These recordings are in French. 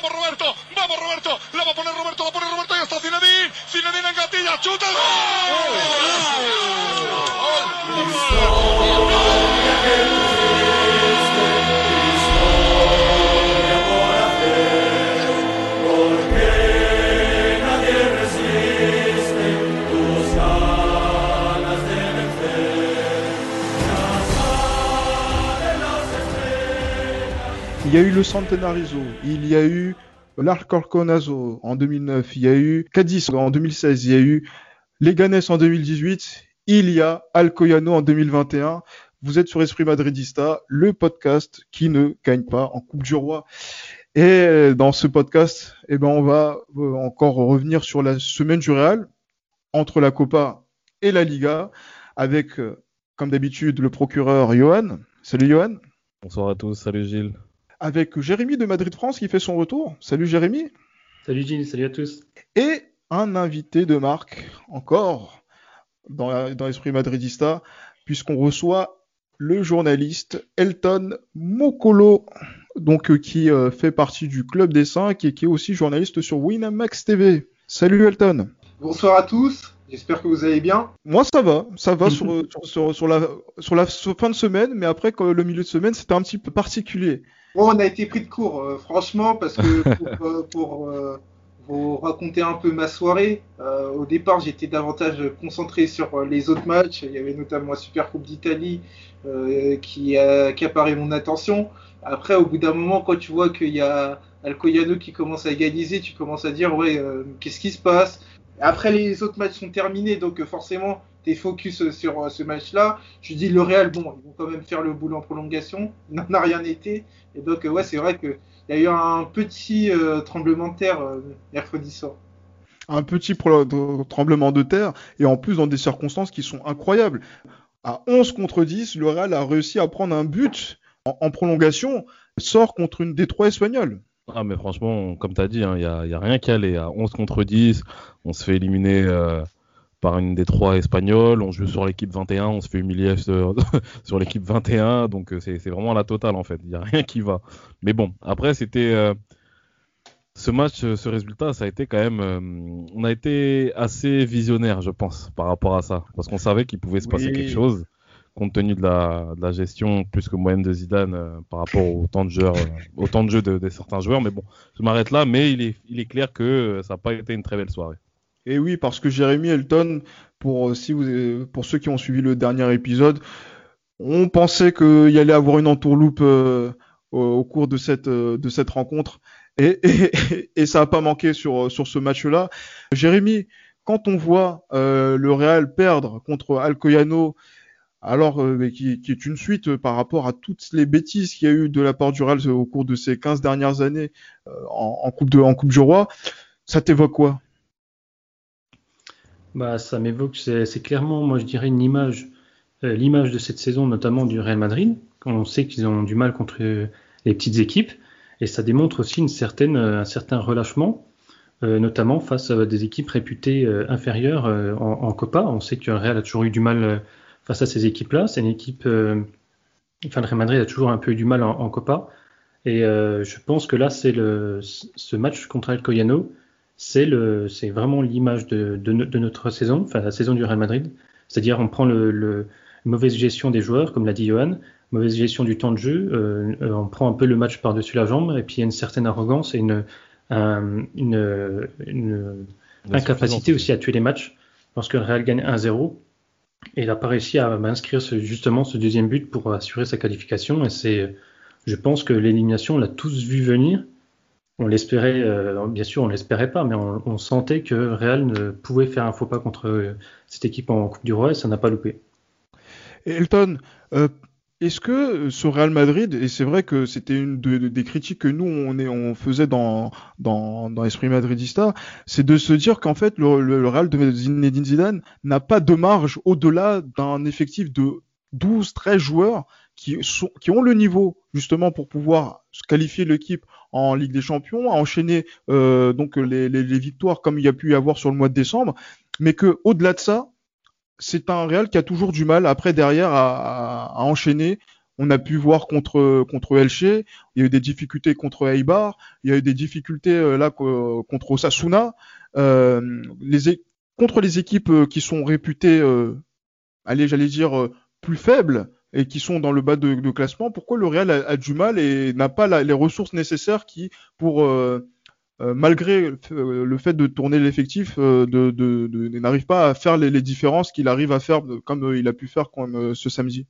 Vamos Roberto, vamos Roberto, la va a poner Roberto, la pone Roberto. Y está Zinedine, Zinedine en gatilla, chuta. Il y a eu le Centenarismo, il y a eu l'Arcorconazo en 2009, il y a eu Cadiz en 2016, il y a eu Leganés en 2018, il y a Alcoyano en 2021. Vous êtes sur Esprit Madridista, le podcast qui ne gagne pas en Coupe du Roi. Et dans ce podcast, eh ben, on va euh, encore revenir sur la semaine du Real entre la Copa et la Liga avec, euh, comme d'habitude, le procureur Johan. Salut Johan. Bonsoir à tous, salut Gilles avec Jérémy de Madrid France qui fait son retour. Salut Jérémy. Salut Gilles, salut à tous. Et un invité de marque encore dans, dans l'esprit madridista, puisqu'on reçoit le journaliste Elton Mokolo, donc euh, qui euh, fait partie du Club des 5 et qui est aussi journaliste sur Winamax TV. Salut Elton. Bonsoir à tous. J'espère que vous allez bien. Moi, ça va. Ça va sur, sur, sur, la, sur la fin de semaine, mais après, le milieu de semaine, c'était un petit peu particulier. Bon, on a été pris de court, euh, franchement, parce que pour, euh, euh, vous raconter un peu ma soirée, au départ, j'étais davantage concentré sur les autres matchs. Il y avait notamment la Super Coupe d'Italie qui a accaparé mon attention. Après, au bout d'un moment, quand tu vois qu'il y a Alcoyano qui commence à égaliser, tu commences à dire, ouais, qu'est-ce qui se passe? Après, les autres matchs sont terminés, donc forcément, tu es focus sur ce match-là. Je dis, le Real, bon, ils vont quand même faire le boulot en prolongation. Il n'en a rien été. Et donc, ouais, c'est vrai qu'il y a eu un petit euh, tremblement de terre euh, mercredi soir. Un petit tremblement de terre, et en plus dans des circonstances qui sont incroyables. À 11 contre 10, le Real a réussi à prendre un but en, prolongation, sort contre une des trois espagnoles. Ah, mais franchement, comme tu as dit, il hein, n'y a, y a, rien qu'à aller. À 11 contre 10, on se fait éliminer euh, par une des trois espagnols. On joue sur l'équipe 21, on se fait humilier sur, l'équipe 21. Donc euh, c'est vraiment la totale en fait. Il n'y a rien qui va. Mais bon, après c'était euh, ce match, euh, ce résultat, ça a été quand même. on a été assez visionnaire, je pense, par rapport à ça, parce qu'on savait qu'il pouvait se passer quelque chose compte tenu de la, gestion plus que moyenne de Zidane par rapport au temps de jeu, au temps de jeu de, certains joueurs. Mais bon, je m'arrête là. Mais il est, il est clair que ça n'a pas été une très belle soirée. Et oui, parce que Jérémy Elton, pour, euh, euh, pour ceux qui ont suivi le dernier épisode, on pensait qu'il y allait avoir une entourloupe euh, au, cours de cette, rencontre. Et, ça n'a pas manqué sur, ce match-là. Jérémy, quand on voit le Real perdre contre Alcoyano, alors qui, est une suite par rapport à toutes les bêtises qu'il y a eu de la part du Real au cours de ces 15 dernières années en, en Coupe du Roi, ça t'évoque quoi? Bah, ça m'évoque, c'est clairement, moi je dirais, une image, euh, l'image de cette saison, notamment du Real Madrid. On sait qu'ils ont du mal contre les petites équipes, et ça démontre aussi certaine, un certain relâchement, euh, notamment face à des équipes réputées euh, inférieures en, Copa. On sait que le Real a toujours eu du mal face à ces équipes-là. C'est une équipe, enfin le Real Madrid a toujours un peu eu du mal en, Copa, et je pense que là, c'est ce match contre El Coyano c'est le, c'est vraiment l'image de, de, notre saison, enfin la saison du Real Madrid. C'est-à-dire, on prend le, le mauvaise gestion des joueurs, comme l'a dit Johan, mauvaise gestion du temps de jeu, euh, euh, on prend un peu le match par-dessus la jambe, et puis il y a une certaine arrogance et une, une, une incapacité aussi à tuer les matchs lorsque le Real gagne 1-0. Et il n'a pas réussi à inscrire justement ce deuxième but pour assurer sa qualification. Et c'est, je pense que l'élimination, on l'a tous vu venir on l'espérait, euh, bien sûr, on l'espérait pas, mais on, sentait que Real ne pouvait faire un faux pas contre euh, cette équipe en Coupe du Roi et ça n'a pas loupé. Elton, euh, est-ce que ce Real Madrid, et c'est vrai que c'était une des critiques que nous on, faisait dans, dans, l'esprit madridista, c'est de se dire qu'en fait le, Real de Zinedine Zidane n'a pas de marge au-delà d'un effectif de 12-13 joueurs qui, qui ont le niveau justement pour pouvoir qualifier l'équipe en Ligue des Champions, à enchaîner euh, donc les, victoires comme il y a pu y avoir sur le mois de décembre, mais que au-delà de ça, c'est un Real qui a toujours du mal après derrière à, enchaîner. On a pu voir contre contre Elche, il y a eu des difficultés contre Eibar, il y a eu des difficultés là contre Osasuna. les contre les équipes qui sont réputées, allez, j'allais dire plus faibles et qui sont dans le bas de, classement, pourquoi le Real a, du mal et n'a pas les ressources nécessaires qui pour euh, malgré euh, le fait de tourner l'effectif, euh, n'arrive pas à faire les, différences qu'il arrive à faire comme il a pu faire ce samedi.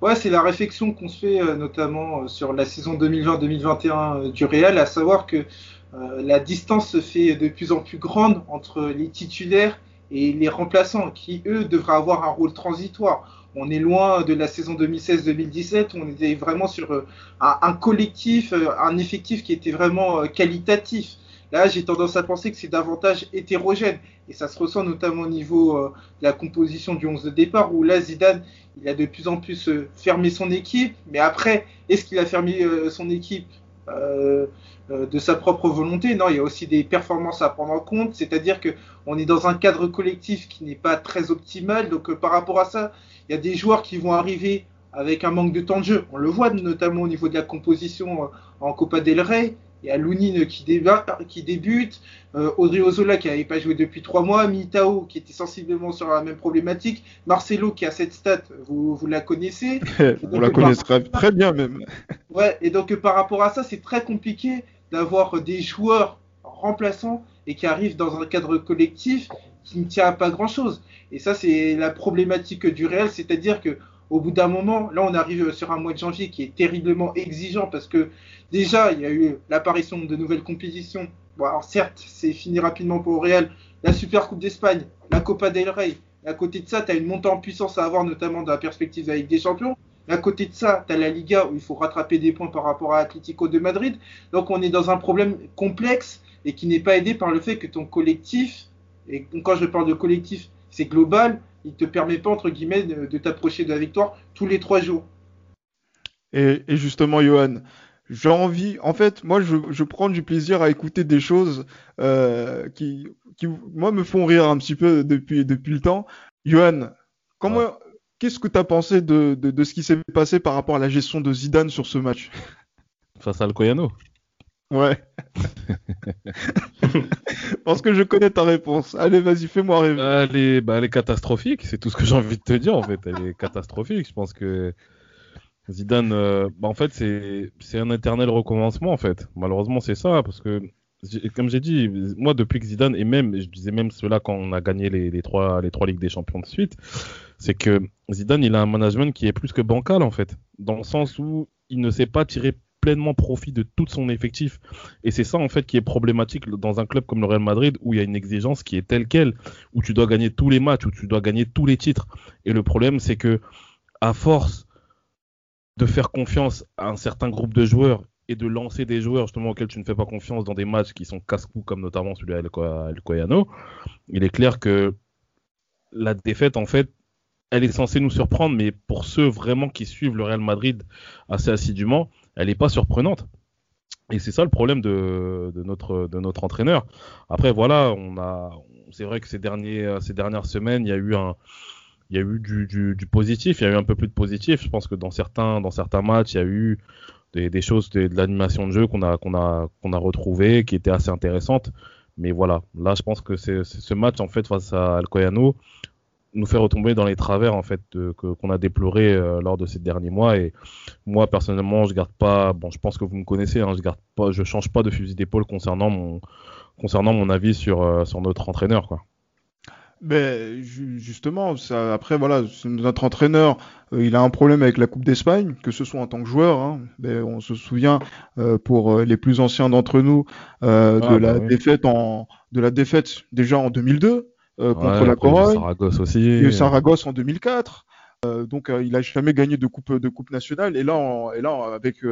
Ouais, c'est la réflexion qu'on se fait notamment sur la saison 2020-2021 du Real, à savoir que la distance se fait de plus en plus grande entre les titulaires et les remplaçants, qui eux devraient avoir un rôle transitoire on est loin de la saison 2016-2017, on était vraiment sur euh, un, collectif, euh, un effectif qui était vraiment euh, qualitatif. Là, j'ai tendance à penser que c'est davantage hétérogène. Et ça se ressent notamment au niveau de la composition du 11 de départ, où là, Zidane, il a de plus en plus fermé son équipe. Mais après, est-ce qu'il a fermé son équipe? De sa propre volonté Non, il y a aussi des performances à prendre en compte. C'est-à-dire qu'on est dans un cadre collectif qui n'est pas très optimal. Donc, par rapport à ça, il y a des joueurs qui vont arriver avec un manque de temps de jeu. On le voit notamment au niveau de la composition euh, en Copa del Rey. Il y a Lounine qui, qui débute, euh, Audrey Ozola qui n'avait pas joué depuis trois mois, Mitao qui était sensiblement sur la même problématique, Marcelo qui a cette stat, vous, vous la connaissez. On la connaîtra très bien même. ouais, et donc par rapport à ça, c'est très compliqué d'avoir des joueurs remplaçants et qui arrivent dans un cadre collectif qui ne tient à pas grand-chose. Et ça, c'est la problématique du réel, c'est-à-dire que au bout d'un moment, là, on arrive sur un mois de janvier qui est terriblement exigeant parce que déjà, il y a eu l'apparition de nouvelles compétitions. Bon, alors certes, c'est fini rapidement pour Real. La Super Coupe d'Espagne, la Copa del Rey. à côté de ça, tu as une montée en puissance à avoir, notamment dans la perspective avec des champions. à côté de ça, tu as la Liga où il faut rattraper des points par rapport à Atlético de Madrid. Donc on est dans un problème complexe et qui n'est pas aidé par le fait que ton collectif, et quand je parle de collectif, c'est global, il ne te permet pas, entre guillemets, de, t'approcher de la victoire tous les trois jours. Et, justement, Johan, j'ai envie, en fait, moi, je, prends du plaisir à écouter des choses euh, qui, moi, me font rire un petit peu depuis, depuis le temps. Johan, comment, qu'est-ce que tu as pensé de, de, ce qui s'est passé par rapport à la gestion de Zidane sur ce match? Face à Alcoyano? Ouais. Parce que je connais ta réponse. Allez, vas-y, fais-moi rêver. Elle est, bah, elle est catastrophique, c'est tout ce que j'ai envie de te dire en fait. Elle est catastrophique. Je pense que Zidane, euh, bah, en fait, c'est un éternel recommencement en fait. Malheureusement, c'est ça, parce que comme j'ai dit, moi depuis que Zidane et même, je disais même cela quand on a gagné les, les, trois les trois ligues des champions de suite, c'est que Zidane il a un management qui est plus que bancal en fait, dans le sens où il ne sait pas tirer pleinement profit de tout son effectif. Et c'est ça en fait qui est problématique dans un club comme le Real Madrid où il y a une exigence qui est telle quelle, où tu dois gagner tous les matchs, où tu dois gagner tous les titres. Et le problème c'est que à force de faire confiance à un certain groupe de joueurs et de lancer des joueurs justement auxquels tu ne fais pas confiance dans des matchs qui sont casse-cou comme notamment celui à El Coyano, il est clair que la défaite en fait elle est censée nous surprendre, mais pour ceux vraiment qui suivent le Real Madrid assez assidûment, elle n'est pas surprenante. Et c'est ça le problème de, notre, entraîneur. Après, voilà, c'est vrai que ces, dernières semaines, il y a eu du, positif, il y a eu un peu plus de positif. Je pense que dans certains, matchs, il y a eu des, choses de, l'animation de jeu qu'on a, qu'on qui étaient assez intéressantes. Mais voilà, là, je pense que c'est ce match en fait face à Alcoyano nous fait retomber dans les travers en fait qu'on a déploré euh, lors de ces derniers mois et moi personnellement je garde pas bon je pense que vous me connaissez hein, je garde pas je change pas de fusil d'épaule concernant mon concernant mon avis sur euh, sur notre entraîneur quoi. Ben justement, ça, après voilà, notre entraîneur, euh, il a un problème avec la Coupe d'Espagne, que ce soit en tant que joueur. Hein, ben, on se souvient pour les plus anciens d'entre nous ah, de la bah défaite en de la défaite déjà en 2002 euh, contre la Corogne. Saragosse aussi. Et Saragosse en 2004. Euh, donc euh, il a jamais gagné de coupe de coupe nationale. Et là, et là avec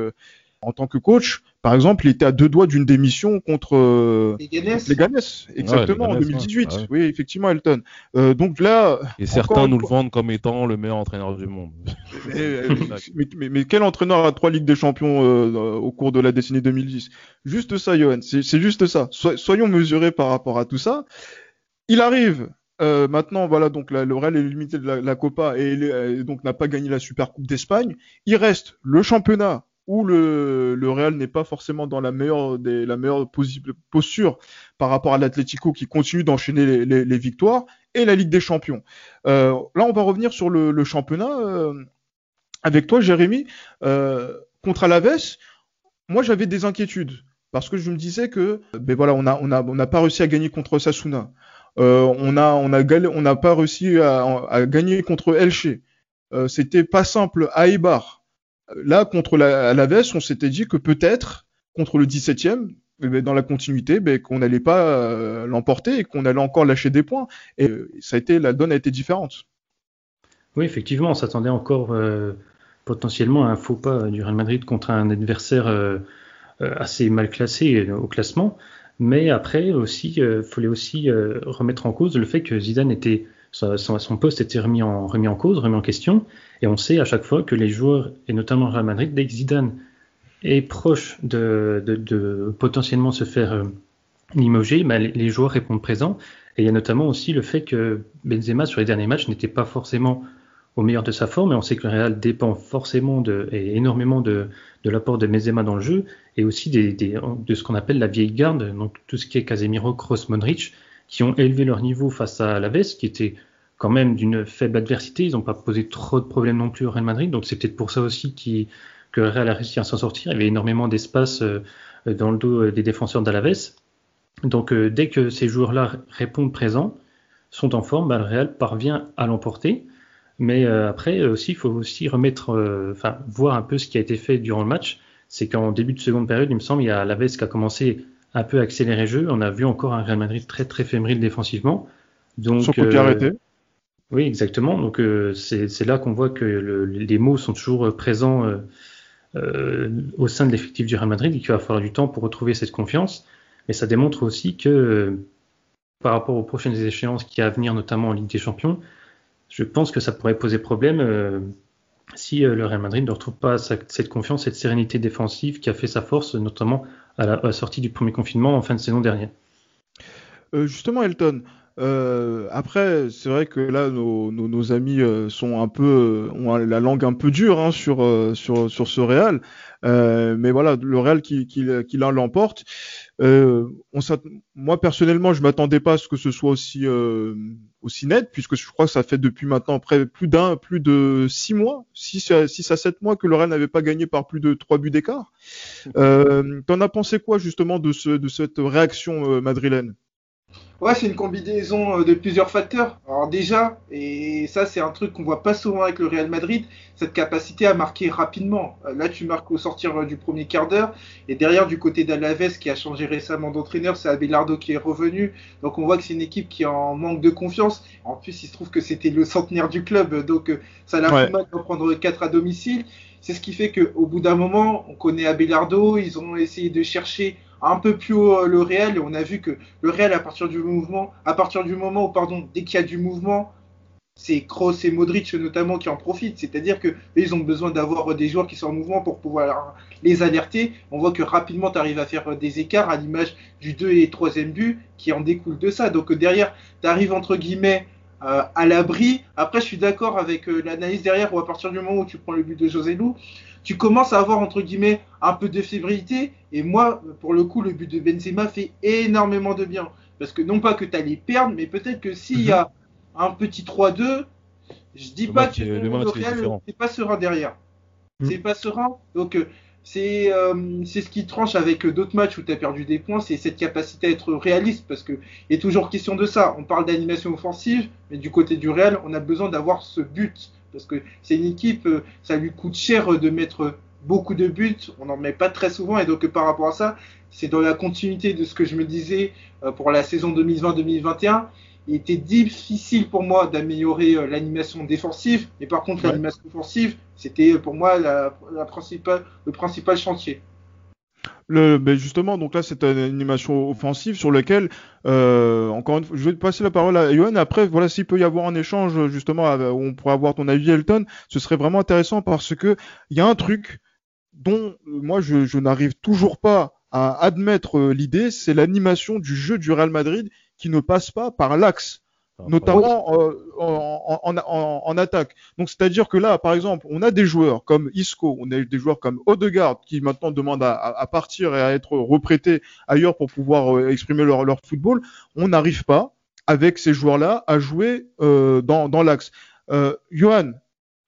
en tant que coach, par exemple, il était à deux doigts d'une démission contre les Ganes. exactement, en 2018. Oui, effectivement, Elton. Euh, donc là. Et certains nous le vendent comme étant le meilleur entraîneur du monde. mais, mais, quel entraîneur a trois Ligues des Champions euh, au cours de la décennie 2010 Juste ça, Johan. C'est juste ça. soyons mesurés par rapport à tout ça. Il arrive euh, maintenant, voilà, donc le Real est limité de la, Copa et, et donc n'a pas gagné la Super Coupe d'Espagne. Il reste le championnat où le, Real n'est pas forcément dans la meilleure, posture par rapport à l'Atlético qui continue d'enchaîner les, victoires et la Ligue des Champions. Euh, là, on va revenir sur le, championnat. Euh, avec toi, Jérémy, euh, contre Alaves, moi j'avais des inquiétudes parce que je me disais que, ben voilà, on n'a pas réussi à gagner contre Sasuna. Euh, on a, on a, on n'a pas réussi à, gagner contre Elche. Euh, C'était pas simple à Ibar. Là, contre la, Alaves, on s'était dit que peut-être contre le 17e, eh ben, dans la continuité, ben, qu'on n'allait pas euh, l'emporter et qu'on allait encore lâcher des points. Et ça a été, la donne a été différente. Oui, effectivement, on s'attendait encore euh, potentiellement à un faux pas du Real Madrid contre un adversaire euh, euh assez mal classé au classement. Mais après aussi, il euh, fallait aussi euh, remettre en cause le fait que Zidane était son, poste était remis en, remis en cause, remis en question. Et on sait à chaque fois que les joueurs, et notamment Real Madrid, dès que Zidane est proche de, potentiellement se faire euh, limoger, bah, les, les, joueurs répondent présents. Et il y a notamment aussi le fait que Benzema, sur les derniers matchs, n'était pas forcément au meilleur de sa forme. Et on sait que le Real dépend forcément et énormément de, l'apport de Benzema dans le jeu et aussi de ce qu'on appelle la vieille garde, donc tout ce qui est Casemiro, Kroos, Modric, qui ont élevé leur niveau face à Alaves, qui était quand même d'une faible adversité. Ils n'ont pas posé trop de problèmes non plus au Real Madrid, donc c'est peut-être pour ça aussi que le Real a réussi à s'en sortir. Il y avait énormément d'espace euh, dans le dos des défenseurs d'Alaves. Donc euh, dès que ces joueurs-là répondent présents, sont en forme, bah, le Real parvient à l'emporter. Mais euh, après aussi, il faut aussi remettre, euh, enfin voir un peu ce qui a été fait durant le match. C'est qu'en début de seconde période, il me semble, il y a Laves qui a commencé un peu à accélérer le jeu. On a vu encore un Real Madrid très très fébrile défensivement. Donc, Son euh, arrêté. Oui, exactement. Donc euh, c'est là qu'on voit que le, les mots sont toujours présents euh, euh, au sein de l'effectif du Real Madrid et qu'il va falloir du temps pour retrouver cette confiance. Mais ça démontre aussi que par rapport aux prochaines échéances qui à venir, notamment en Ligue des Champions, je pense que ça pourrait poser problème euh, si euh, le Real Madrid ne retrouve pas cette confiance, cette sérénité défensive qui a fait sa force, notamment à la, sortie du premier confinement en fin de saison dernière. Euh, justement, Elton, après, c'est vrai que là, nos, amis ont la langue un peu dure hein, sur, sur, sur ce Real. mais voilà, le Real qui, qui, qui l'emporte. On moi, personnellement, je m'attendais pas à ce que ce soit aussi, aussi net, puisque je crois que ça fait depuis maintenant près plus d'un, plus de six mois, six, six à sept mois que le Real n'avait pas gagné par plus de trois buts d'écart. Euh, T'en as pensé quoi justement de, ce, de cette réaction madrilène? Ouais, c'est une combinaison euh, de plusieurs facteurs. Alors déjà, et ça c'est un truc qu'on voit pas souvent avec le Real Madrid, cette capacité à marquer rapidement. Euh, là, tu marques au sortir euh, du premier quart d'heure, et derrière du côté d'Alaves qui a changé récemment d'entraîneur, c'est Abelardo qui est revenu. Donc on voit que c'est une équipe qui est en manque de confiance. En plus, il se trouve que c'était le centenaire du club, donc ça l'a ouais. fait mal de prendre 4 à domicile. C'est ce qui fait qu'au bout d'un moment, on connaît Abelardo, ils ont essayé de chercher un peu plus haut euh, le réel et on a vu que le réel à partir du mouvement, à partir du moment où pardon, dès qu'il y a du mouvement, c'est Kroos et Modric notamment qui en profitent. C'est-à-dire que ils ont besoin d'avoir des joueurs qui sont en mouvement pour pouvoir les alerter. On voit que rapidement tu arrives à faire des écarts à l'image du 2 et 3e but qui en découle de ça. Donc derrière, tu arrives entre guillemets euh, à l'abri. Après, je suis d'accord avec euh, l'analyse derrière où à partir du moment où tu prends le but de José Lou, tu commences à avoir entre guillemets un peu de fébrilité. Et moi, pour le coup, le but de Benzema fait énormément de bien. Parce que non pas que tu allais perdre, mais peut-être que s'il y a mhm. un petit 3-2, je dis le pas que le, le Real c'est pas serein derrière. Mmh. C'est pas serein. Donc euh, c'est euh, c'est ce qui tranche avec d'autres matchs où tu as perdu des points, c'est cette capacité à être réaliste parce que il est toujours question de ça. On parle d'animation offensive, mais du côté du Real, on a besoin d'avoir ce but parce que c'est une équipe, euh, ça lui coûte cher de mettre beaucoup de buts, on n'en met pas très souvent, et donc par rapport à ça, c'est dans la continuité de ce que je me disais euh, pour la saison 2020-2021. Il était difficile pour moi d'améliorer euh, l'animation défensive, mais par contre ouais. l'animation offensive, c'était pour moi la, la principale, le principal chantier. Ben justement, donc là, c'est une animation offensive sur laquelle, euh, encore une fois, je vais passer la parole à Johan. Après, voilà, s'il peut y avoir un échange, justement, où on pourrait avoir ton avis, Elton, ce serait vraiment intéressant parce que il y a un truc dont moi, je, je n'arrive toujours pas à admettre l'idée, c'est l'animation du jeu du Real Madrid qui ne passe pas par l'axe. Notamment euh, en, en, en, en, attaque. Donc c'est-à-dire que là, par exemple, on a des joueurs comme Isco, on a des joueurs comme Odegaard qui maintenant demandent à, à partir et à être reprêtés ailleurs pour pouvoir euh, exprimer leur, leur football. On n'arrive pas avec ces joueurs-là à jouer euh, dans, dans l'axe. Euh, Johan,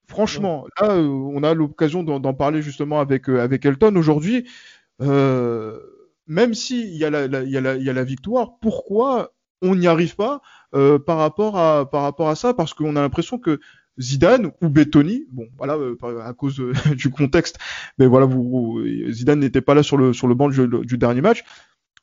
franchement, là, euh, on a l'occasion d'en parler justement avec, avec Elton aujourd'hui. même s'il y, a la, la, y, a la, y a la victoire, pourquoi on n'y arrive pas euh, par, rapport à, par rapport à ça Parce qu'on a l'impression que Zidane ou Bettoni, bon voilà à cause du contexte, mais voilà Zidane n'était pas là sur le sur le banc du, dernier match,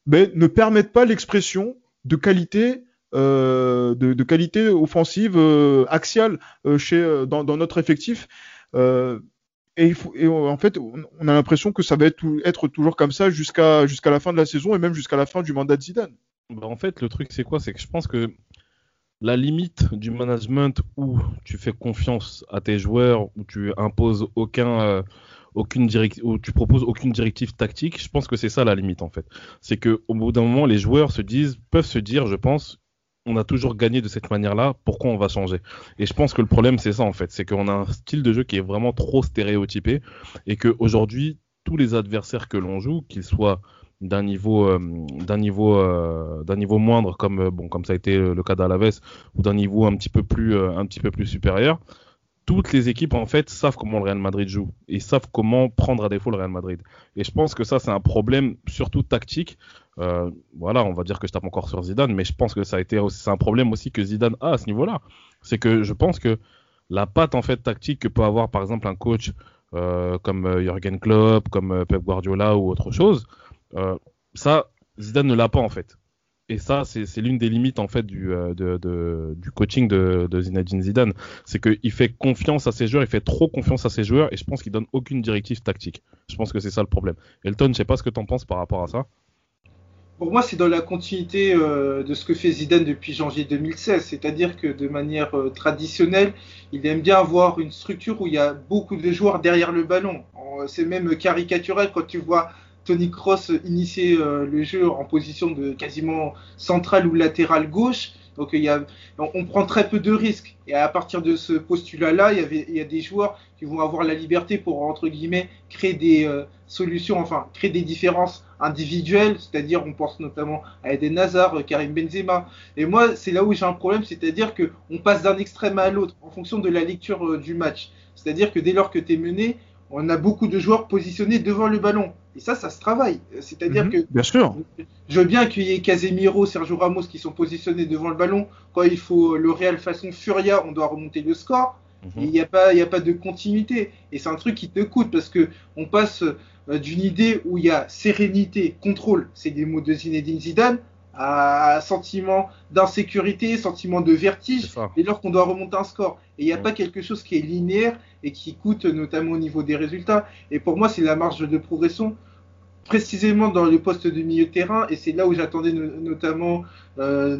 mais ne permettent pas l'expression de qualité euh, de, qualité offensive euh, axiale euh, chez dans, notre effectif. et en fait, on a l'impression que ça va être, être toujours comme ça jusqu'à jusqu'à la fin de la saison et même jusqu'à la fin du mandat de Zidane. Bah en fait, le truc c'est quoi? C'est que je pense que la limite du management où tu fais confiance à tes joueurs, où tu imposes aucun aucune directive, où tu proposes aucune directive tactique, je pense que c'est ça la limite en fait. C'est que au bout d'un moment, les joueurs se disent, peuvent se dire, je pense, on a toujours gagné de cette manière-là, pourquoi on va changer? Et je pense que le problème, c'est ça en fait, c'est qu'on a un style de jeu qui est vraiment trop stéréotypé et qu'aujourd'hui, tous les adversaires que l'on joue, qu'ils soient d'un niveau euh, d'un niveau euh, d'un niveau moindre comme euh, bon comme ça a été le cas d'Alaves ou d'un niveau un petit peu plus un petit peu plus supérieur toutes les équipes en fait savent comment le Real Madrid joue et savent comment prendre à défaut le Real Madrid. Et je pense que ça c'est un problème surtout tactique. Voilà, on va dire que je tape encore sur Zidane, mais je pense que ça a été c'est un problème aussi que Zidane a à ce niveau-là. C'est que je pense que la patte en fait tactique que peut avoir par exemple un coach comme Jürgen Klopp, comme Pep Guardiola ou autre chose, euh, ça Zidane ne l'a pas en fait et ça, c'est l'une des limites en fait du, euh, du coaching de, de Zinedine Zidane, c'est qu'il fait confiance à ses joueurs, il fait trop confiance à ses joueurs, et je pense qu'il donne aucune directive tactique. Je pense que c'est ça le problème. Elton, je sais pas ce que tu en penses par rapport à ça. Pour moi, c'est dans la continuité euh, de ce que fait Zidane depuis janvier 2016, c'est-à-dire que de manière traditionnelle, il aime bien avoir une structure où il y a beaucoup de joueurs derrière le ballon. C'est même caricatural quand tu vois Tony Cross initiait euh, le jeu en position de quasiment centrale ou latérale gauche. Donc il y a, on, prend très peu de risques. Et à partir de ce postulat-là, il, y a des joueurs qui vont avoir la liberté pour, entre guillemets, créer des euh, solutions, enfin, créer des différences individuelles. C'est-à-dire, on pense notamment à Eden Hazard, Karim Benzema. Et moi, c'est là où j'ai un problème, c'est-à-dire qu'on passe d'un extrême à l'autre en fonction de la lecture euh, du match. C'est-à-dire que dès lors que tu es mené, on a beaucoup de joueurs positionnés devant le ballon. Et ça, ça se travaille. C'est-à-dire Mhm, que Bien sûr. je veux bien qu'il y ait Casemiro, Sergio Ramos qui sont positionnés devant le ballon. Quand il faut le Real façon Furia, on doit remonter le score. Mhm. Il n'y a pas, y a pas de continuité. Et c'est un truc qui te coûte parce que on passe euh, d'une idée où il y a sérénité, contrôle, c'est des mots de Zinedine Zidane, à sentiment d'insécurité, sentiment de vertige, dès lors qu'on doit remonter un score. Et il n'y a Ouais. pas quelque chose qui est linéaire et qui coûte notamment au niveau des résultats. Et pour moi, c'est la marge de progression précisément dans le poste de milieu terrain. Et c'est là où j'attendais no- notamment euh,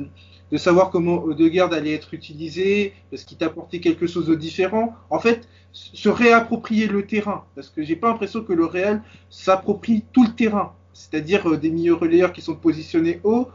de savoir comment Odegaard allait être utilisé, est-ce qu'il t'apportait quelque chose de différent. En fait, se réapproprier le terrain, parce que j'ai pas l'impression que le Real s'approprie tout le terrain, c'est-à-dire euh, des milieux relayeurs qui sont positionnés haut,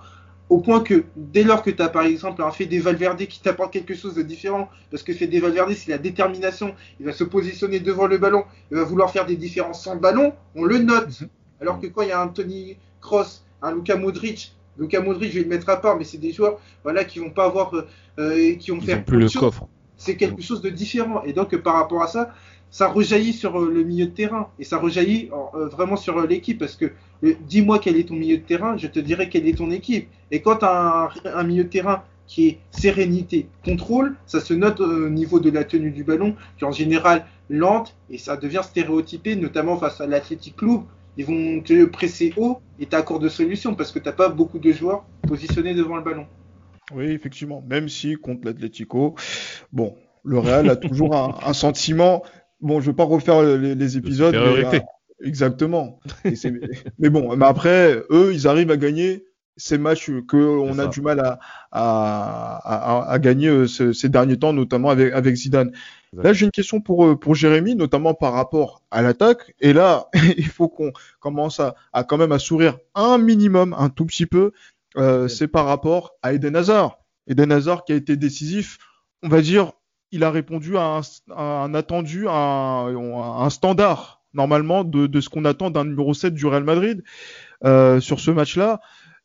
au point que dès lors que tu as par exemple un Fede Valverde qui t'apporte quelque chose de différent, parce que Fede Valverde c'est la détermination, il va se positionner devant le ballon, il va vouloir faire des différences sans ballon, on le note. Alors que quand il y a un Tony Cross, un Luka Modric, Luka Modric je vais le mettre à part, mais c'est des joueurs voilà qui vont pas avoir, euh, euh, qui vont Ils faire ont plus le chose coffre. c'est quelque chose de différent. Et donc, par rapport à ça, ça rejaillit sur euh, le milieu de terrain. Et ça rejaillit euh, vraiment sur l'équipe. Parce que euh, dis-moi quel est ton milieu de terrain, je te dirai quelle est ton équipe. Et quand tu as un, un milieu de terrain qui est sérénité, contrôle, ça se note au niveau de la tenue du ballon, qui est en général lente, et ça devient stéréotypé, notamment face à l'Athletic Club. Ils vont te presser haut et tu accord de solution parce que t'as pas beaucoup de joueurs positionnés devant le ballon. Oui, effectivement. Même si contre l'Atlético, bon, le Real a toujours un, un sentiment. Bon, je veux pas refaire les, les épisodes. mais, euh, exactement. Et mais bon, mais après, eux, ils arrivent à gagner ces matchs que on a du mal à, à, à, à gagner euh, ce- ces derniers temps, notamment avec, avec Zidane. Là, j'ai une question pour, euh, pour Jérémy, notamment par rapport à l'attaque. Et là, il faut qu'on commence à, quand même à sourire un minimum, un tout petit peu. Euh, c'est par rapport à Eden Hazard. Eden Hazard qui a été décisif, on va dire, il a répondu à un, attendu, à un, standard normalement de, ce qu'on attend d'un numéro 7 du Real Madrid euh, sur ce match-là.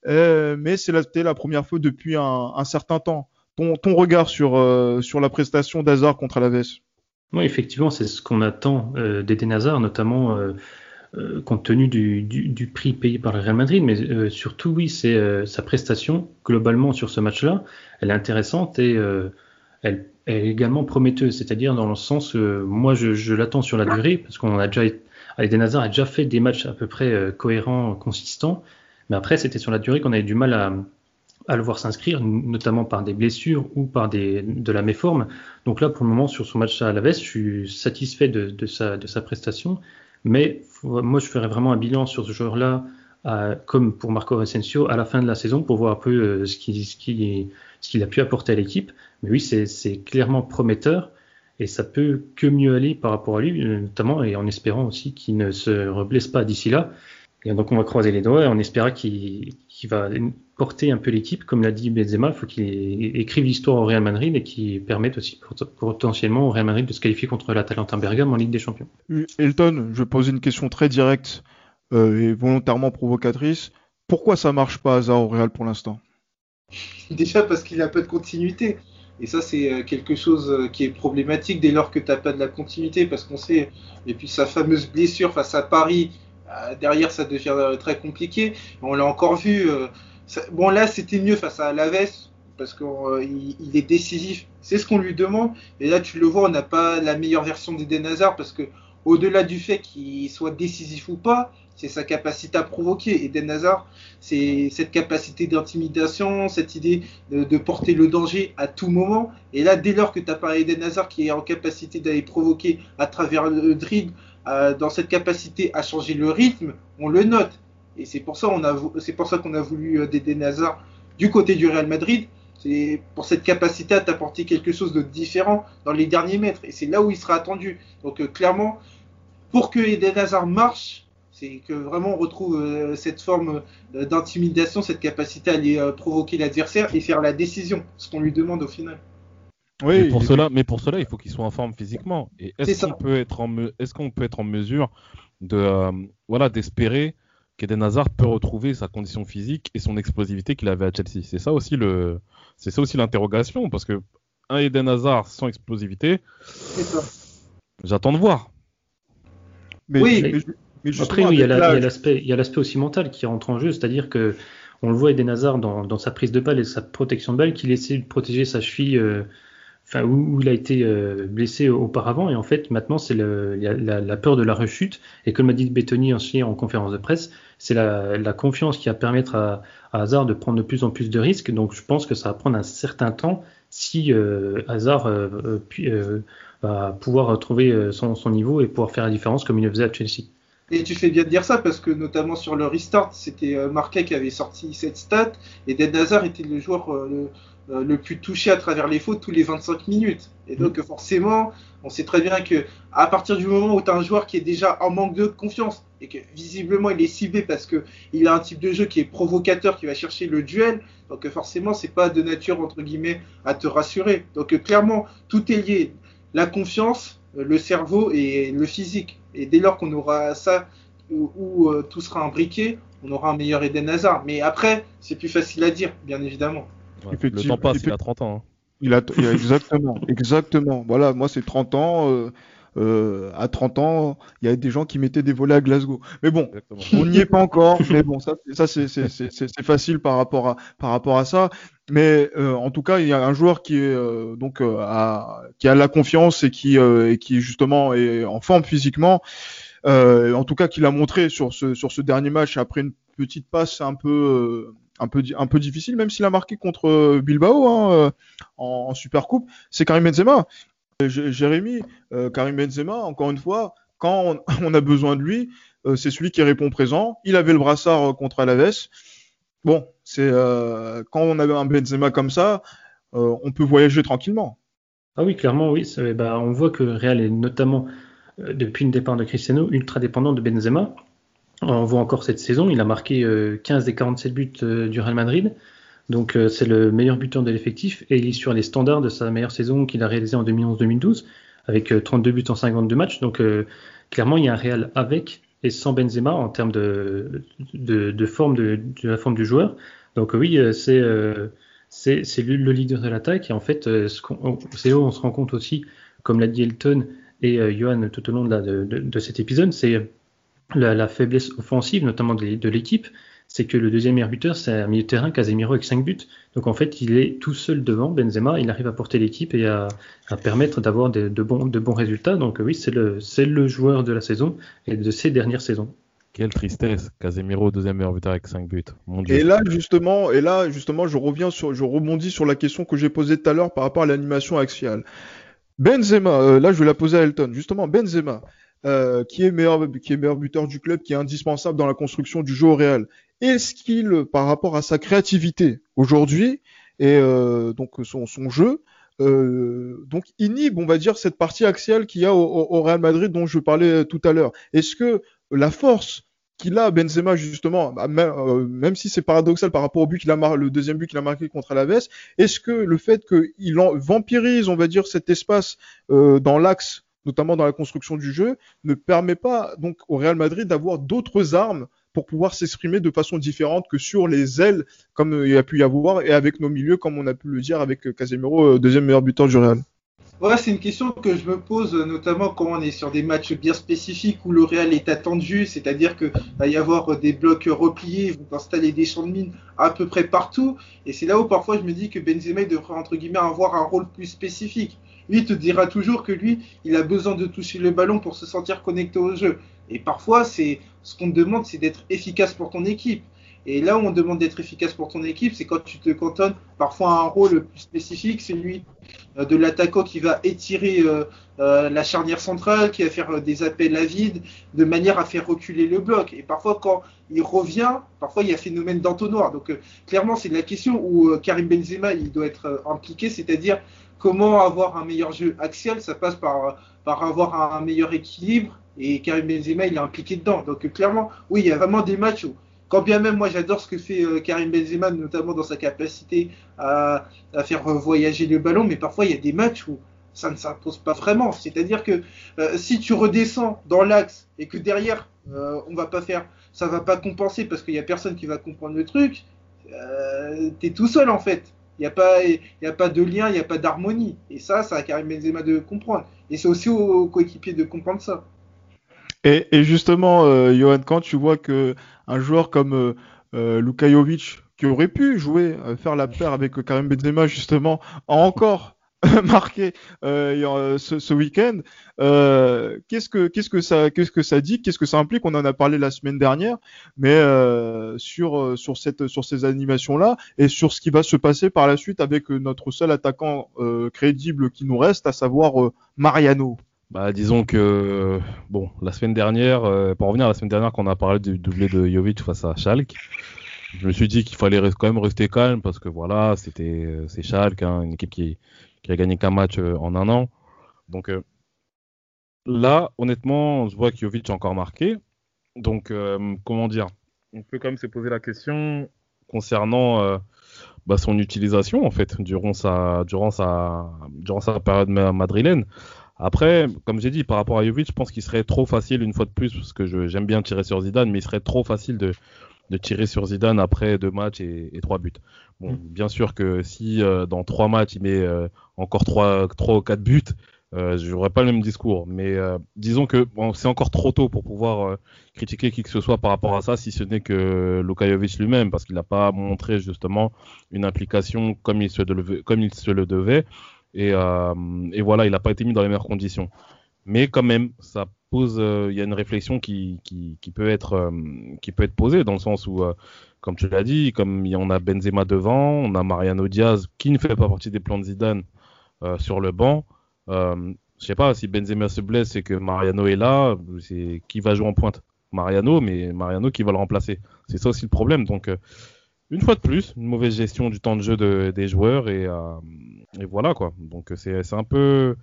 Euh, mais c'est la, première fois depuis un, certain temps. Ton, regard sur, euh, sur la prestation d'Hazard contre Alaves Oui, effectivement, c'est ce qu'on attend d'Eden Hazard, notamment euh, compte tenu du, prix payé par le Real Madrid, mais euh, surtout, oui, c'est euh, sa prestation globalement sur ce match-là. Elle est intéressante et elle, est également prometteuse, c'est-à-dire dans le sens, moi, je, je l'attends sur la durée, parce qu'on a déjà, Eden Hazard a déjà fait des matchs à peu près cohérents, consistants, mais après, c'était sur la durée qu'on avait du mal à, le voir s'inscrire, notamment par des blessures ou par de la méforme. Donc là, pour le moment, sur son match à Alaves, je suis satisfait de, sa, prestation. Mais moi, je ferais vraiment un bilan sur ce joueur-là, comme pour Marco Recencio, à la fin de la saison pour voir un peu euh, ce qu'il a pu apporter à l'équipe. Mais oui, c'est clairement prometteur et ça peut que mieux aller par rapport à lui, notamment et en espérant aussi qu'il ne se reblesse pas d'ici là. Et donc on va croiser les doigts et on espéra qu'il va porter un peu l'équipe, comme l'a dit Benzema, il faut qu'il écrive l'histoire au Real Madrid et qu'il permette aussi potentiellement au Real Madrid de se qualifier contre l'Atalanta Bergame en Ligue des Champions. Elton, je pose une question très directe euh, et volontairement provocatrice. Pourquoi ça marche pas hasard au Real pour l'instant? Déjà parce qu'il a pas de continuité. Et ça, c'est euh, quelque chose euh, qui est problématique dès lors que tu n'as pas de la continuité, parce qu'on sait, et puis sa fameuse blessure face à Paris, derrière, ça devient très compliqué. On l'a encore vu bon, là, c'était mieux face à Alaves parce qu'il euh, il est décisif. C'est ce qu'on lui demande. Et là, tu le vois, on n'a pas la meilleure version d'Eden Hazard parce que, au-delà du fait qu'il soit décisif ou pas, c'est sa capacité à provoquer. Eden Hazard, c'est cette capacité d'intimidation, cette idée de, porter le danger à tout moment. Et là, dès lors que tu as pas Eden Hazard qui est en capacité d'aller provoquer à travers le dribble, dans cette capacité à changer le rythme, on le note. Et c'est pour ça qu'on a, a voulu euh, Dédé Nazar du côté du Real Madrid. C'est pour cette capacité à t'apporter quelque chose de différent dans les derniers mètres. Et c'est là où il sera attendu. Donc euh, clairement, pour que Eden Hazard marche, c'est que vraiment on retrouve euh, cette forme d'intimidation, cette capacité à aller provoquer l'adversaire et faire la décision, ce qu'on lui demande au final. Oui, mais pour cela, mais pour cela, il faut qu'il soit en forme physiquement. Et est-ce qu'on peut être en, est-ce qu'on peut être en mesure de, voilà, d'espérer qu'Eden Hazard peut retrouver sa condition physique et son explosivité qu'il avait à Chelsea? C'est ça aussi le, c'est ça aussi l'interrogation parce que un Eden Hazard sans explosivité, j'attends de voir. Mais, oui, mais, après il y a l'aspect, il y a l'aspect aussi mental qui rentre en jeu, c'est-à-dire que on le voit Eden Hazard dans, dans, sa prise de balle et sa protection de balle, qu'il essaie de protéger sa cheville. Euh, où, il a été euh, blessé auparavant. Et en fait maintenant c'est la, la, peur de la rechute. Et comme a dit Bettoni aussi en conférence de presse c'est la, confiance qui va permettre à, Hazard de prendre de plus en plus de risques. Donc je pense que ça va prendre un certain temps si euh, Hazard euh, va pouvoir retrouver son, niveau et pouvoir faire la différence comme il le faisait à Chelsea. Et tu fais bien de dire ça parce que notamment sur le restart, c'était Marquet qui avait sorti cette stat. Et Den Hazard était le joueur euh, le plus touché à travers les fautes tous les 25 minutes. Et donc mm. forcément, on sait très bien que à partir du moment où tu as un joueur qui est déjà en manque de confiance et que visiblement il est ciblé parce que il a un type de jeu qui est provocateur, qui va chercher le duel, donc forcément c'est pas de nature entre guillemets à te rassurer. Donc clairement tout est lié, la confiance, le cerveau et le physique. Et dès lors qu'on aura ça où, euh, tout sera imbriqué, on aura un meilleur Eden Hazard. Mais après, c'est plus facile à dire, bien évidemment le temps passe, il a 30 ans. Hein. Il, a, exactement, exactement. Voilà, moi c'est 30 ans. Euh, euh, à 30 ans, il y a des gens qui mettaient des volets à Glasgow. Mais bon, on n'y est pas encore. mais bon, ça, ça c'est facile par rapport à par rapport à ça. Mais euh, en tout cas, il y a un joueur qui est donc a, qui a la confiance et qui et qui justement est en forme physiquement. en tout cas, qu'il a montré sur ce sur ce dernier match après une petite passe un peu un peu, difficile, même s'il a marqué contre euh, Bilbao hein, euh, en, Super Coupe, c'est Karim Benzema. Jérémy, euh, Karim Benzema, encore une fois, quand on, a besoin de lui, c'est celui qui répond présent. Il avait le brassard contre Alaves. Bon, c'est quand on a un Benzema comme ça, on peut voyager tranquillement. Ah oui, clairement, oui. Bah, on voit que Real est notamment, depuis le départ de Cristiano, ultra dépendant de Benzema. On voit encore cette saison, il a marqué 15 euh, des 47 buts euh, du Real Madrid. Donc euh, c'est le meilleur buteur de l'effectif et il est sur les standards de sa meilleure saison qu'il a réalisée en 2011-2012 avec 32 buts en 52 matchs. Donc clairement il y a un Real avec et sans Benzema en termes de, de, forme de, la forme du joueur. Donc oui, c'est c'est le leader de l'attaque et en fait c'est là où on se rend compte aussi, comme l'a dit Elton et Johan tout au long de, de cet épisode, c'est la, faiblesse offensive, notamment de, l'équipe, c'est que le deuxième meilleur buteur, c'est un milieu de terrain, Casemiro, avec 5 buts. Donc en fait, il est tout seul devant Benzema, il arrive à porter l'équipe et à, permettre d'avoir de, bons, de bons résultats. Donc oui, c'est le, le joueur de la saison et de ces dernières saisons. Quelle tristesse, Casemiro, deuxième meilleur buteur avec 5 buts. Et là, justement, et là, justement, je reviens sur, je rebondis sur la question que j'ai posée tout à l'heure par rapport à l'animation axiale. Benzema, euh, là, je vais la poser à Elton. Justement, Benzema, euh, qui, est meilleur, meilleur buteur du club, qui est indispensable dans la construction du jeu au Real. Est-ce qu'il, par rapport à sa créativité aujourd'hui et euh, donc son, jeu, euh, donc inhibe, on va dire, cette partie axiale qu'il y a au, Real Madrid dont je parlais tout à l'heure Est-ce que la force qu'il a Benzema justement, bah, même, si c'est paradoxal par rapport au but qu'il a marqué, le deuxième but qu'il a marqué contre Alaves, est-ce que le fait qu'il vampirise, on va dire, cet espace dans l'axe notamment dans la construction du jeu, ne permet pas donc au Real Madrid d'avoir d'autres armes pour pouvoir s'exprimer de façon différente que sur les ailes, comme il y a pu y avoir, et avec nos milieux, comme on a pu le dire avec Casemiro, euh, deuxième meilleur buteur du Real. Ouais, c'est une question que je me pose, notamment quand on est sur des matchs bien spécifiques où le Real est attendu, c'est-à-dire qu'il va y avoir des blocs repliés, ils vont installer des champs de mine à peu près partout, et c'est là où parfois je me dis que Benzema devrait entre guillemets avoir un rôle plus spécifique. Lui te dira toujours que lui, il a besoin de toucher le ballon pour se sentir connecté au jeu. Et parfois, c'est ce qu'on te demande, c'est d'être efficace pour ton équipe. Et là où on demande d'être efficace pour ton équipe, c'est quand tu te cantonnes parfois à un rôle plus spécifique, c'est lui euh, de l'attaquant qui va étirer euh, euh, la charnière centrale, qui va faire des appels à vide, de manière à faire reculer le bloc. Et parfois, quand il revient, parfois il y a phénomène d'entonnoir. Donc clairement, c'est la question où Karim Benzema il doit être impliqué, c'est-à-dire comment avoir un meilleur jeu axial, ça passe par, par avoir un meilleur équilibre. Et Karim Benzema, il est impliqué dedans. Donc clairement, oui, il y a vraiment des matchs où, quand bien même moi j'adore ce que fait euh, Karim Benzema, notamment dans sa capacité à, faire voyager le ballon, mais parfois il y a des matchs où ça ne s'impose pas vraiment. C'est-à-dire que euh, si tu redescends dans l'axe et que derrière euh, on va pas faire, ça va pas compenser parce qu'il y a personne qui va comprendre le truc, tu es tout seul en fait. Il n'y a, pas, a pas de lien, il n'y a pas d'harmonie. Et ça, ça a Karim Benzema de comprendre. Et c'est aussi aux, coéquipiers de comprendre ça. Et, justement, euh, Johan, quand tu vois que un joueur comme euh, euh qui aurait pu jouer, euh, faire la paire avec Karim Benzema, justement, a encore marqué euh, ce, week-end. Euh, qu'est-ce que ça dit Qu'est-ce que ça implique? On en a parlé la semaine dernière, mais euh, sur ces animations là et sur ce qui va se passer par la suite avec notre seul attaquant crédible qui nous reste, à savoir Mariano. Bah, disons que bon, la semaine dernière, pour revenir à la semaine dernière, quand on a parlé du doublé de Jovic face à Schalke, je me suis dit qu'il fallait quand même rester calme parce que voilà, c'était c'est Schalke, hein, une équipe qui qui a gagné qu'un match euh, en un an. Donc euh, là, honnêtement, je vois qu'Jovic a encore marqué. Donc, euh, comment dire? On peut quand même se poser la question concernant bah, son utilisation, en fait, durant sa, durant sa, durant sa période madrilène. Après, comme j'ai dit, par rapport à Jovic, je pense qu'il serait trop facile, une fois de plus, parce que j'aime bien tirer sur Zidane, mais il serait trop facile de, de tirer sur Zidane après deux matchs et, trois buts. Bon, mm. bien sûr que si euh, dans trois matchs il met euh, encore trois, trois ou quatre buts, euh, je n'aurais pas le même discours. Mais disons que bon, c'est encore trop tôt pour pouvoir critiquer qui que ce soit par rapport à ça, si ce n'est que Lukajovic lui-même, parce qu'il n'a pas montré justement une implication comme il se, devait, comme il se le devait. Et, et voilà, il n'a pas été mis dans les meilleures conditions. Mais quand même, ça pose, euh, il y a une réflexion qui, qui, qui, peut être, euh, qui peut être posée dans le sens où, euh, comme tu l'as dit, comme on a Benzema devant, on a Mariano Diaz qui ne fait pas partie des plans de Zidane sur le banc. je sais pas si Benzema se blesse et que Mariano est là, c'est qui va jouer en pointe? Mariano, mais Mariano qui va le remplacer. C'est ça aussi le problème. Donc, une fois de plus, une mauvaise gestion du temps de jeu de, des joueurs et, et voilà quoi. Donc c'est un peu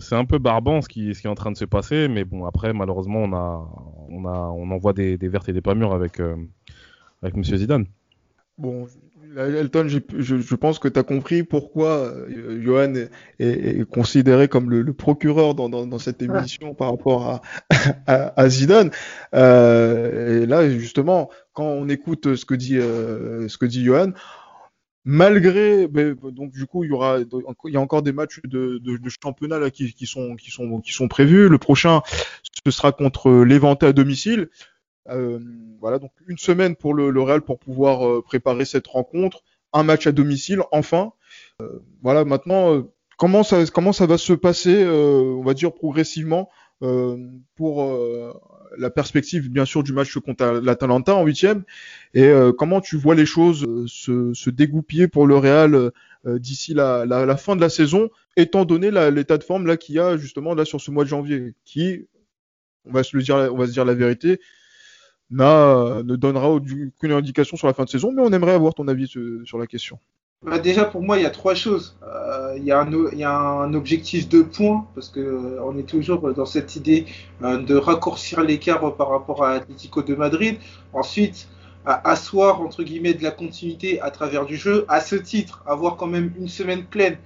c'est un peu barbant ce qui, ce qui est en train de se passer, mais bon, après, malheureusement, on, a, on, a, on en voit des, des vertes et des pas mûres avec, euh, avec Monsieur Zidane. Bon, Elton, je, pense que tu as compris pourquoi euh, Johan est, considéré comme le, procureur dans, cette émission par rapport à, Zidane. Euh, et là, justement, quand on écoute ce que dit, euh, ce que dit Johan, malgré donc du coup il y aura il y a encore des matchs de, championnat qui, sont qui sont qui sont prévus. Le prochain ce sera contre l'Eventé à domicile. Euh, voilà, donc une semaine pour le, Real pour pouvoir euh, préparer cette rencontre, un match à domicile, enfin. Euh, voilà, maintenant, comment ça, comment ça va se passer, on va dire progressivement, pour la perspective, bien sûr, du match contre l'Atalanta en huitième, et comment tu vois les choses se, dégoupiller pour le Real d'ici la, fin de la saison, étant donné l'état de forme là qu'il y a justement là sur ce mois de janvier, qui, on va se le dire, on va se dire la vérité, ne donnera aucune indication sur la fin de saison, mais on aimerait avoir ton avis sur la question. Bah, déjà pour moi il y a trois choses. Euh, il, y a un, objectif de points parce que euh, est toujours dans cette idée euh, de raccourcir l'écart par rapport à Atlético de Madrid. Ensuite à asseoir entre guillemets de la continuité à travers du jeu. À ce titre avoir quand même une semaine pleine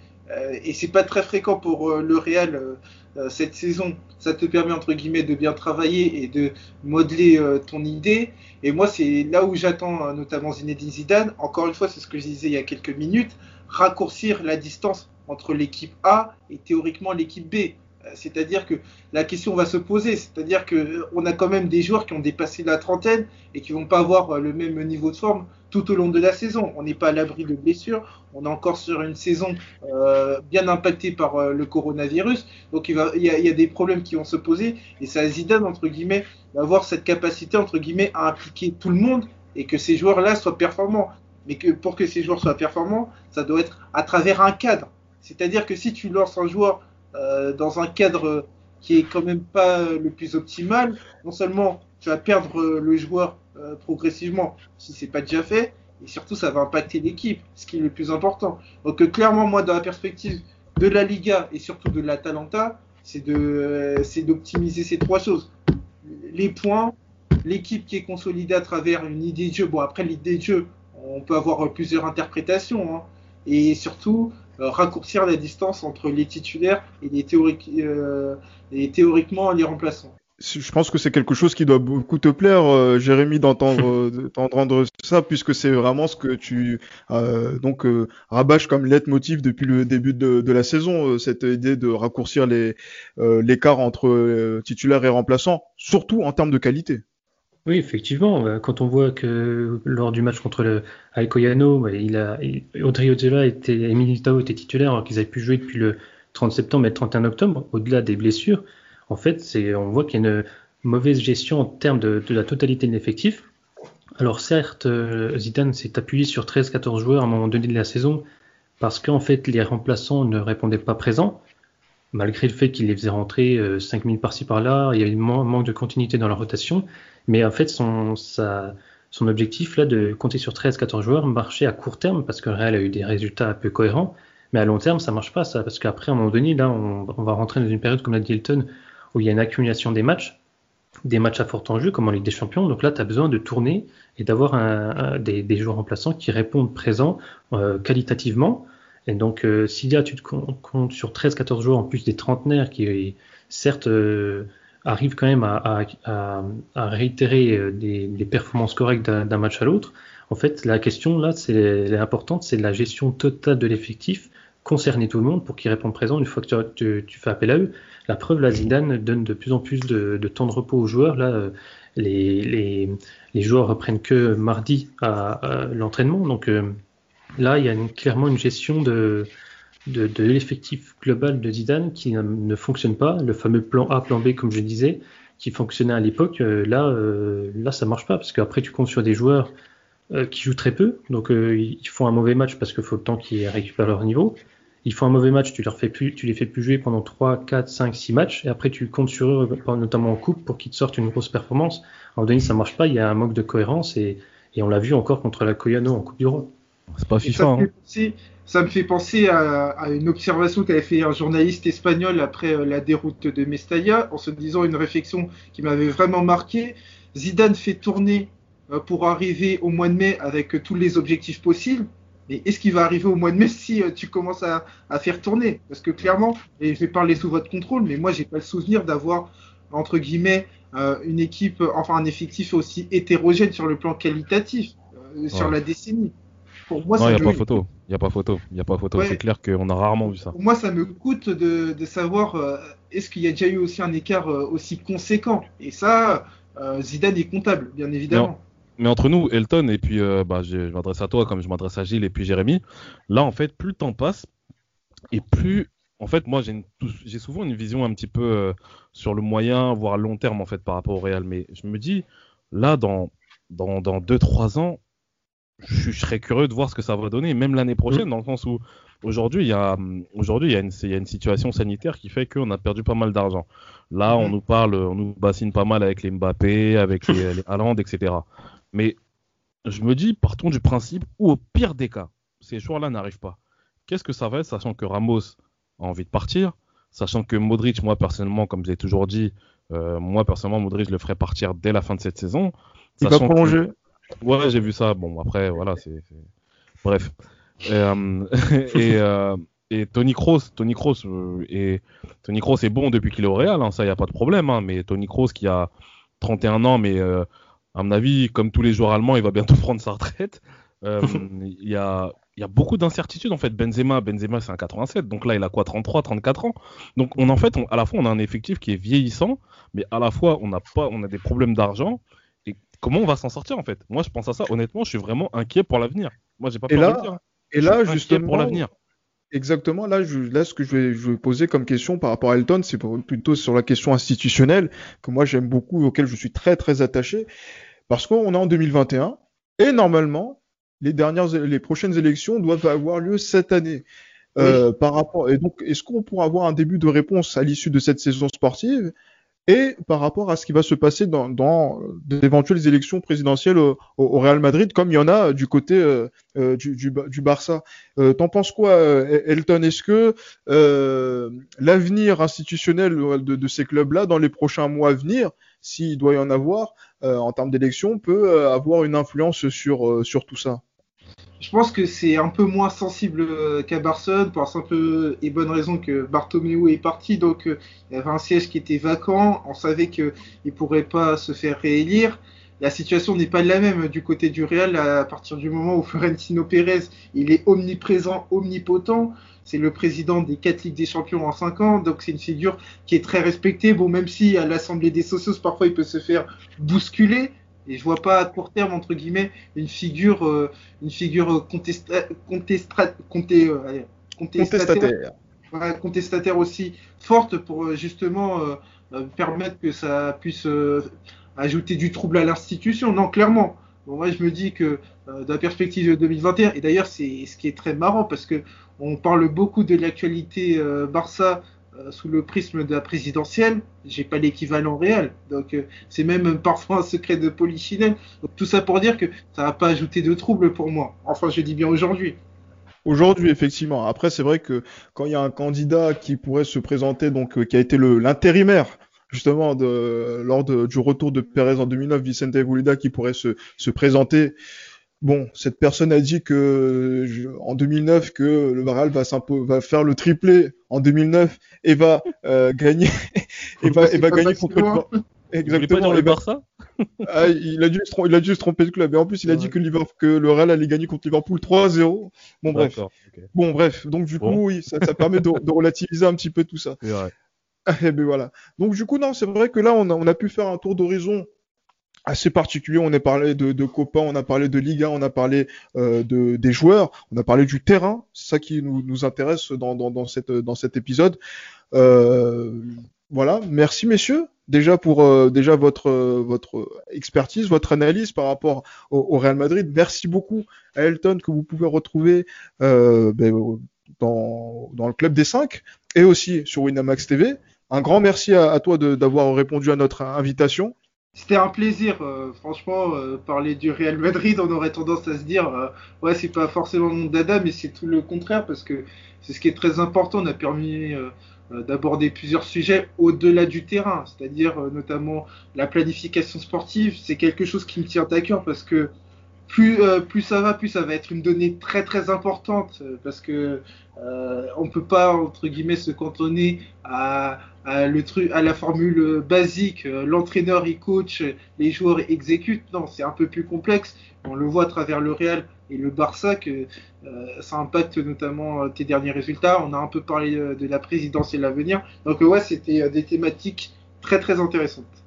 et c'est pas très fréquent pour le Real euh, cette saison, ça te permet entre guillemets de bien travailler et de modeler euh, ton idée. Et moi, c'est là où j'attends euh, notamment Zinedine Zidane. Encore une fois, c'est ce que je disais il y a quelques minutes, raccourcir la distance entre l'équipe A et théoriquement l'équipe B. C'est-à-dire que la question va se poser, c'est-à-dire qu'on a quand même des joueurs qui ont dépassé la trentaine et qui vont pas avoir le même niveau de forme tout au long de la saison. On n'est pas à l'abri de blessures. On est encore sur une saison euh, bien impactée par euh, le coronavirus. Donc il, y a, des problèmes qui vont se poser. Et ça Zidane, entre guillemets, d'avoir cette capacité, entre guillemets, à impliquer tout le monde et que ces joueurs-là soient performants. Mais que pour que ces joueurs soient performants, ça doit être à travers un cadre. C'est-à-dire que si tu lances un joueur euh, dans un cadre qui est quand même pas le plus optimal, non seulement tu vas perdre le joueur euh, progressivement, si c'est pas déjà fait, et surtout ça va impacter l'équipe, ce qui est le plus important. Donc euh, clairement, moi, dans la perspective de la Liga et surtout de l'Atalanta, c'est de, c'est d'optimiser ces trois choses. Les points, l'équipe qui est consolidée à travers une idée de jeu. Bon, après l'idée de jeu, on peut avoir plusieurs interprétations, hein. et surtout raccourcir la distance entre les titulaires et les, théoriques, et théoriquement les remplaçants je pense que c'est quelque chose qui doit beaucoup te plaire, euh, Jérémy, d'entendre d'entendre ça, puisque c'est vraiment ce que tu euh, donc euh, rabâches comme leitmotiv depuis le début de, de la saison, euh, cette idée de raccourcir les l'écart entre titulaires et remplaçants, surtout en termes de qualité. Oui, effectivement. Quand on voit que lors du match contre le Alcoyano, bah, il a Audrey Ozela était et Militao étaient titulaires alors qu'ils avaient pu jouer depuis le 30 septembre et le 31 octobre, au-delà des blessures en fait, c'est, on voit qu'il y a une mauvaise gestion en termes de, la totalité de l'effectif. Alors certes, euh, Zidane s'est appuyé sur 13-14 joueurs à un moment donné de la saison parce qu'en fait les remplaçants ne répondaient pas présents, malgré le fait qu'il les faisait rentrer 5 euh, minutes par-ci par-là, il y avait un manque de continuité dans la rotation, mais en fait son, objectif là de compter sur 13-14 joueurs marchait à court terme parce que le Real a eu des résultats un peu cohérents, mais à long terme ça marche pas ça, parce qu'après à un moment donné là on, va rentrer dans une période comme l'a dit Hilton où il y a une accumulation des matchs, des matchs à fort enjeu comme en Ligue des Champions. Donc là, tu as besoin de tourner et d'avoir des, joueurs remplaçants qui répondent présents euh, qualitativement. Et donc, euh, s'il y a, tu te comptes sur 13-14 joueurs en plus des trentenaires qui, certes, euh, arrivent quand même à, réitérer euh, des, performances correctes d'un match à l'autre, en fait, la question là, c'est importante, c'est la gestion totale de l'effectif, concerner tout le monde pour qu'ils répondent présents une fois que tu, fais appel à eux. La preuve, la Zidane donne de plus en plus de, temps de repos aux joueurs. Là, euh, les, les, les joueurs reprennent que mardi à, l'entraînement. Donc là, il y a clairement une gestion de, de, l'effectif global de Zidane qui ne, fonctionne pas. Le fameux plan A, plan B, comme je disais, qui fonctionnait à l'époque, euh, là, euh, là, ça marche pas parce qu'après, tu comptes sur des joueurs qui jouent très peu. Donc, ils font un mauvais match parce qu'il faut le temps qu'ils récupèrent leur niveau ils font un mauvais match, tu, leur fais plus, tu les fais plus jouer pendant 3, 4, 5, 6 matchs, et après tu comptes sur eux, notamment en coupe, pour qu'ils te sortent une grosse performance. En donné, ça marche pas, il y a un manque de cohérence, et, et on l'a vu encore contre la Coyano en Coupe du Roi. C'est pas FIFA. Ça, hein. ça me fait penser à, à une observation qu'avait fait un journaliste espagnol après euh, la déroute de Mestalla, en se disant une réflexion qui m'avait vraiment marqué. Zidane fait tourner euh, pour arriver au mois de mai avec tous les objectifs possibles. Mais est-ce qu'il va arriver au mois de mai si euh, tu commences à, à, faire tourner? Parce que clairement, et je vais parler sous votre contrôle, mais moi j'ai pas le souvenir d'avoir entre guillemets euh, une équipe, enfin un effectif aussi hétérogène sur le plan qualitatif euh, sur la décennie. Pour moi, non, il n'y a, pas photo. Il n'y a pas photo. Il a pas photo. C'est clair qu'on a rarement vu ça. Pour moi, ça me coûte de, de savoir euh, est-ce qu'il y a déjà eu aussi un écart euh, aussi conséquent? Et ça, euh, Zidane est comptable, bien évidemment. Mais entre nous, Elton, et puis bah, je, je m'adresse à toi comme je m'adresse à Gilles et puis Jérémy, là, en fait, plus le temps passe et plus en fait, moi, j'ai souvent une vision un petit peu sur le moyen, voire long terme, en fait, par rapport au Real. Mais je me dis, là, dans, dans, dans 2-3 ans, je, serais curieux de voir ce que ça va donner, même l'année prochaine, dans le sens où aujourd'hui il y a aujourd'hui il y, a une, il y a une situation sanitaire qui fait qu'on a perdu pas mal d'argent. Là, on mm. nous parle, on nous bassine pas mal avec les Mbappé, avec les, les Haaland, etc. Mais je me dis, partons du principe où au pire des cas, ces joueurs-là n'arrivent pas. Qu'est-ce que ça va être, sachant que Ramos a envie de partir, sachant que Modric, moi personnellement, comme j'ai toujours dit, euh, moi personnellement, Modric je le ferai partir dès la fin de cette saison. Il va prolonger. Ouais, j'ai vu ça. Bon, après, voilà, c'est. Bref. Et, euh, euh, et, Tony Kroos, Tony Kroos, euh, et Tony Kroos est bon depuis qu'il est au Real, hein, ça, il n'y a pas de problème. Hein, mais Tony Kroos qui a 31 ans, mais à mon avis, comme tous les joueurs allemands, il va bientôt prendre sa retraite. Il y, a, y a beaucoup d'incertitudes en fait. Benzema, Benzema c'est un 87, donc là il a quoi 33, 34 ans? Donc on en fait, à la fois on a un effectif qui est vieillissant, mais à la fois on a pas, on a des problèmes d'argent comment on va s'en sortir en fait? Moi, je pense à ça. Honnêtement, je suis vraiment inquiet pour l'avenir. Moi, j'ai pas peur et là, de dire. Et là, justement, pour l'avenir. Exactement. Là, je, là, ce que je vais, je vais poser comme question par rapport à Elton, c'est plutôt sur la question institutionnelle que moi j'aime beaucoup, auquel je suis très très attaché, parce qu'on est en 2021 et normalement, les dernières, les prochaines élections doivent avoir lieu cette année. Euh, par rapport et donc est-ce qu'on pourra avoir un début de réponse à l'issue de cette saison sportive? Et par rapport à ce qui va se passer dans, dans d'éventuelles élections présidentielles au, au, Real Madrid, comme il y en a du côté euh, euh du, du, du, Barça. Euh, T'en penses quoi, euh, Elton? Est-ce que euh, l'avenir institutionnel de, de ces clubs-là, dans les prochains mois à venir, s'il doit y en avoir, en termes d'élections, peut avoir une influence sur, sur tout ça? Je pense que c'est un peu moins sensible euh, qu'à Barcelone pour la simple et bonne raison que Bartomeu est parti, donc euh, il y avait un siège qui était vacant, on savait qu'il ne pourrait pas se faire réélire. La situation n'est pas la même du côté du Real à partir du moment où Florentino Pérez il est omniprésent, omnipotent. C'est le président des quatre Ligues des Champions en cinq ans, donc c'est une figure qui est très respectée. Bon, même si à l'Assemblée des socios, parfois il peut se faire bousculer, et je vois pas à court terme entre guillemets une figure, euh, une figure contesta contestra euh, contestataire, contestataire aussi forte pour euh, justement permettre que ça puisse ajouter du trouble à l'institution. Non, clairement. Bon, moi, je me dis que dans la perspective de 2021, et d'ailleurs, c'est ce qui est très marrant parce que on parle beaucoup de l'actualité Barça euh, sous le prisme de la présidentielle, j'ai pas l'équivalent réel. Donc euh, c'est même parfois un secret de polichinelle. Donc tout ça pour dire que ça va pas ajouter de troubles pour moi. Enfin, je dis bien aujourd'hui. Aujourd'hui, effectivement. Après, c'est vrai que quand il y a un candidat qui pourrait se présenter, donc euh, qui a été l'intérimaire justement lors du retour de Pérez en 2009, Vicente Evolida qui pourrait se présenter Bon, cette personne a dit que en 2009 que le Varal va, va faire le triplé en 2009 et va euh, gagner et va, et va gagner contre le Exactement. le Barça ah, il a dû il a dû se tromper de club et en plus il a dit que, que le Real allait gagner contre Liverpool 3-0. Bon bref. Bon bref, donc du coup oui, ça, ça permet de, de, relativiser un petit peu tout ça. Vrai. Et ben voilà. Donc du coup non, c'est vrai que là on a, on a pu faire un tour d'horizon assez particulier. On a parlé de, de Copa, on a parlé de Liga, on a parlé euh, de, des joueurs, on a parlé du terrain. C'est ça qui nous, intéresse dans, cet épisode. Euh, voilà, merci messieurs déjà pour euh, déjà votre expertise, votre analyse par rapport au, Real Madrid. Merci beaucoup à Elton que vous pouvez retrouver ben, dans, le club des 5 et aussi sur Winamax TV. Un grand merci à toi d'avoir répondu à notre invitation. C'était un plaisir, euh, franchement, euh, parler du Real Madrid, on aurait tendance à se dire, euh, ouais, c'est pas forcément mon dada, mais c'est tout le contraire, parce que c'est ce qui est très important, on a permis d'aborder plusieurs sujets au-delà du terrain, c'est-à-dire notamment la planification sportive. C'est quelque chose qui me tient à cœur parce que plus, euh, plus ça va, plus ça va être une donnée très très importante euh, parce que euh, on peut pas entre guillemets se cantonner à la formule basique. Euh, l'entraîneur il coach, les joueurs exécutent. Non, c'est un peu plus complexe. On le voit à travers le Real et le Barça que ça impacte notamment tes derniers résultats. On a un peu parlé de la présidence et l'avenir. Donc ouais, c'était des thématiques très très intéressantes.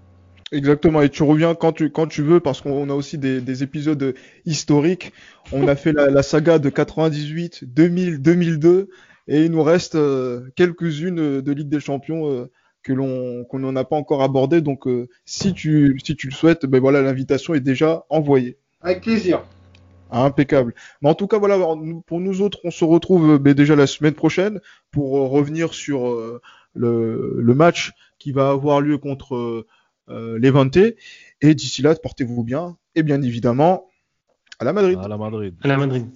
Exactement, et tu reviens quand tu, quand tu veux, parce qu'on a aussi des, des, épisodes historiques. On a fait la, la, saga de 98, 2000, 2002, et il nous reste euh, quelques-unes de Ligue des Champions euh, que l'on qu'on n'a pas encore abordées. Donc, euh, si, tu, si tu le souhaites, ben voilà, l'invitation est déjà envoyée. Avec plaisir. Ah, impeccable. Mais en tout cas, voilà, pour nous autres, on se retrouve ben, déjà la semaine prochaine pour revenir sur le, le match qui va avoir lieu contre euh, Levante. Et d'ici là, portez-vous bien. Et bien évidemment, à la Madrid. À la Madrid. À la Madrid.